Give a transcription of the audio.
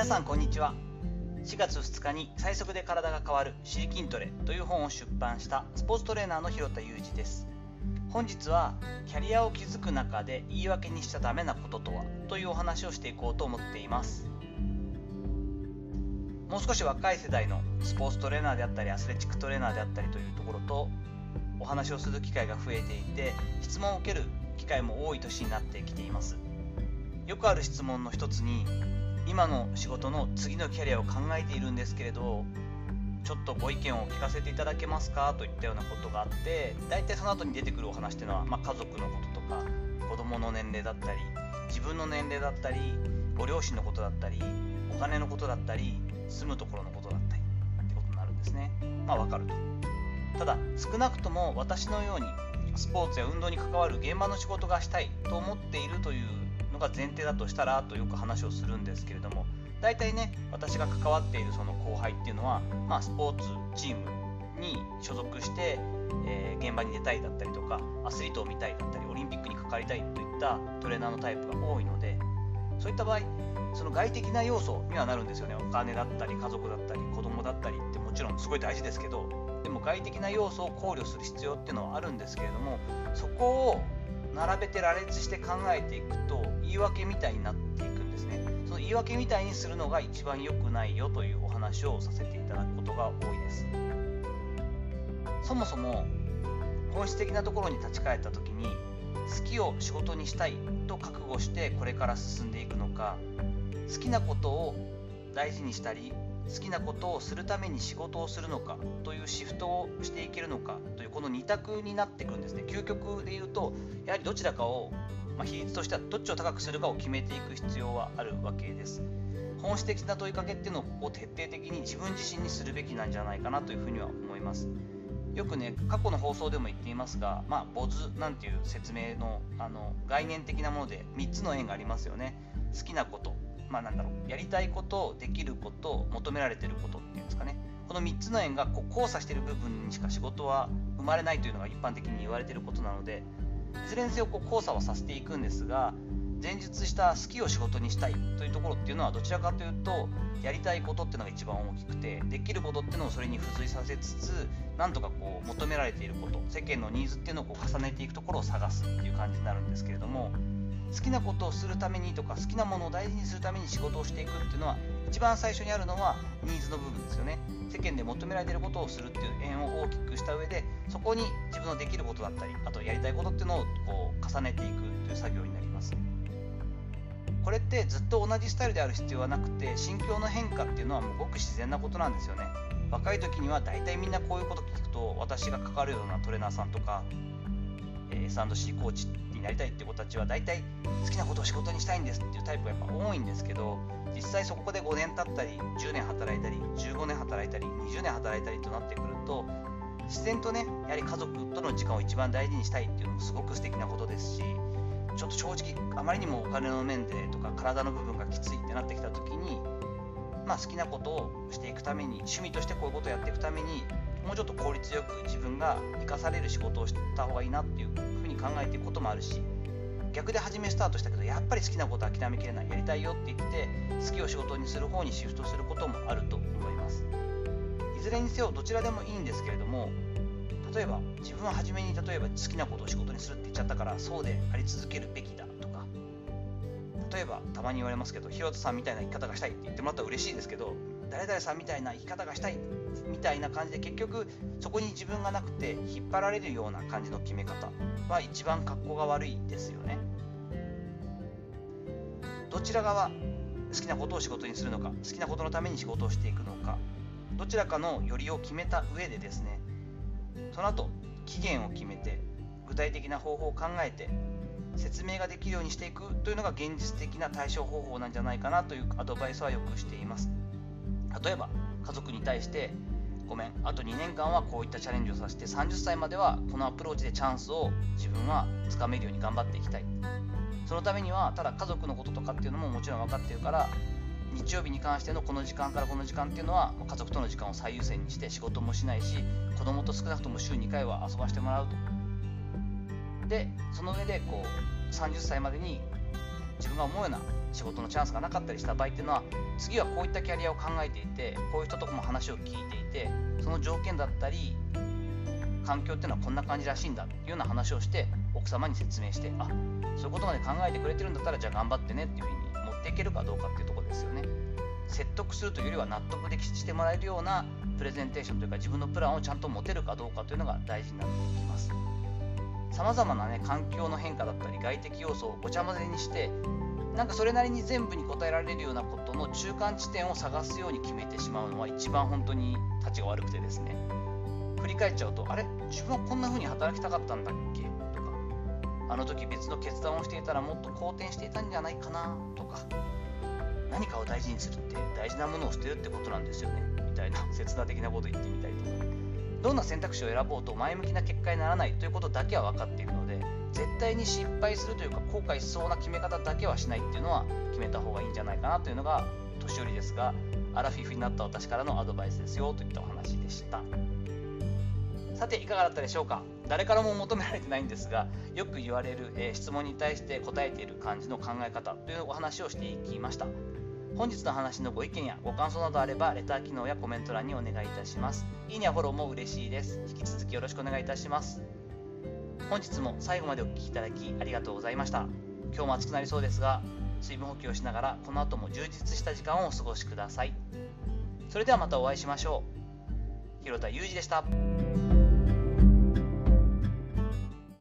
皆さんこんにちは。4月2日に最速で体が変わる「シリ筋トレ」という本を出版したスポーツトレーナーの広田裕二です。本日はキャリアを築く中で言い訳にしちゃダメなこととはというお話をしていこうと思っています。もう少し若い世代のスポーツトレーナーであったりアスレチックトレーナーであったりというところとお話をする機会が増えていて質問を受ける機会も多い年になってきています。よくある質問の一つに今の仕事の次のキャリアを考えているんですけれどちょっとご意見を聞かせていただけますか？といったようなことがあって大体その後に出てくるお話っていうのは、まあ、家族のこととか子供の年齢だったり自分の年齢だったりご両親のことだったりお金のことだったり住むところのことだったりってことになるんですね。まあわかると。ただ少なくとも私のようにスポーツや運動に関わる現場の仕事がしたいと思っているというが前提だとしたらとよく話をするんですけれども大体ね私が関わっているその後輩っていうのは、まあ、スポーツチームに所属して、えー、現場に出たいだったりとかアスリートを見たいだったりオリンピックに関わりたいといったトレーナーのタイプが多いのでそういった場合その外的な要素にはなるんですよね。お金だったり家族だったり子供だったりってもちろんすごい大事ですけどでも外的な要素を考慮する必要っていうのはあるんですけれどもそこを並べて羅列して考えていくと言い訳みたいになっていくんですね。その言い訳みたいにするのが一番良くないよというお話をさせていただくことが多いです。そもそも本質的なところに立ち返った時に好きを仕事にしたいと覚悟してこれから進んでいくのか好きなことを大事にしたり好きなことをするために仕事をするのかというシフトをしていけるのかというこの2択になってくるんですね。究極で言うとやはりどちらかを、まあ、比率としてはどっちを高くするかを決めていく必要はあるわけです。本質的な問いかけっていうのを徹底的に自分自身にするべきなんじゃないかなというふうには思います。よくね過去の放送でも言っていますが、まあ、ボズなんていう説明のあの概念的なもので3つの円がありますよね。好きなことまあ、なんだろうやりたいことできること求められてることっていうんですかね。この3つの円がこう交差している部分にしか仕事は生まれないというのが一般的に言われていることなのでいずれにせよこう交差はさせていくんですが前述した好きを仕事にしたいというところっていうのはどちらかというとやりたいことっていうのが一番大きくてできることっていうのをそれに付随させつつなんとかこう求められていること世間のニーズっていうのをこう重ねていくところを探すっていう感じになるんですけれども好きなことをするためにとか好きなものを大事にするために仕事をしていくっていうのは一番最初にあるのはニーズの部分ですよね。世間で求められていることをするっていう円を大きくした上でそこに自分のできることだったりあとやりたいことっていうのをこう重ねていくという作業になります。これってずっと同じスタイルである必要はなくて心境の変化っていうのはもうごく自然なことなんですよね。若い時には大体みんなこういうこと聞くと私が関わるようなトレーナーさんとか S&C コーチになりたいって子たちは大体好きなことを仕事にしたいんですっていうタイプがやっぱ多いんですけど実際そこで5年経ったり10年働いたり15年働いたり20年働いたりとなってくると自然とねやはり家族との時間を一番大事にしたいっていうのもすごく素敵なことですしちょっと正直あまりにもお金の面でとか体の部分がきついってなってきた時にまあ好きなことをしていくために趣味としてこういうことをやっていくためにもうちょっと効率よく自分が生かされる仕事をした方がいいなっていうふうに考えていくこともあるし逆で初めスタートしたけどやっぱり好きなこと諦めきれない。やりたいよって言って好きを仕事にする方にシフトすることもあると思います。いずれにせよどちらでもいいんですけれども例えば自分は初めに例えば好きなことを仕事にするって言っちゃったからそうであり続けるべきだとか例えばたまに言われますけどひろとさんみたいな生き方がしたいって言ってもらったら嬉しいですけど誰々さんみたいな生き方がしたいみたいな感じで結局そこに自分がなくて引っ張られるような感じの決め方。は一番格好が悪いですよね。どちら側好きなことを仕事にするのか好きなことのために仕事をしていくのかどちらかのよりを決めた上でですねその後期限を決めて具体的な方法を考えて説明ができるようにしていくというのが現実的な対処方法なんじゃないかなというアドバイスはよくしています。例えば家族に対してごめんあと2年間はこういったチャレンジをさせて30歳まではこのアプローチでチャンスを自分はつかめるように頑張っていきたい。そのためにはただ家族のこととかっていうのももちろん分かってるから日曜日に関してのこの時間からこの時間っていうのは家族との時間を最優先にして仕事もしないし子供と少なくとも週2回は遊ばしてもらうと。でその上でこう30歳までに自分が思うような仕事のチャンスがなかったりした場合っていうのは次はこういったキャリアを考えていてこういう人とも話を聞いていてその条件だったり環境っていうのはこんな感じらしいんだっていうような話をして奥様に説明してあそういうことまで考えてくれてるんだったらじゃあ頑張ってねっていうふうに持っていけるかどうかっていうところですよね。説得するというよりは納得できしてもらえるようなプレゼンテーションというか自分のプランをちゃんと持てるかどうかというのが大事になってきます。さまざまな、ね、環境の変化だったり外的要素をごちゃ混ぜにしてなんかそれなりに全部に答えられるようなことの中間地点を探すように決めてしまうのは一番本当に立ちが悪くてですね。振り返っちゃうとあれ？自分はこんな風に働きたかったんだっけ？とか。あの時別の決断をしていたらもっと好転していたんじゃないかな？とか。何かを大事にするって大事なものを捨てるってことなんですよね。みたいな切な的なこと言ってみたりとか。どんな選択肢を選ぼうと前向きな結果にならないということだけは分かっているので絶対に失敗するというか後悔しそうな決め方だけはしないっていうのは決めた方がいいんじゃないかなというのが年寄りですがアラフィフになった私からのアドバイスですよといったお話でした。さていかがだったでしょうか？誰からも求められてないんですがよく言われる、えー、質問に対して答えている感じの考え方というお話をしていきました。本日の話のご意見やご感想などあればレター機能やコメント欄にお願いいたします。いいねやフォローも嬉しいです。引き続きよろしくお願いいたします。本日も最後までお聴きいただきありがとうございました。今日も暑くなりそうですが水分補給をしながらこの後も充実した時間をお過ごしください。それではまたお会いしましょう。広田裕二でした。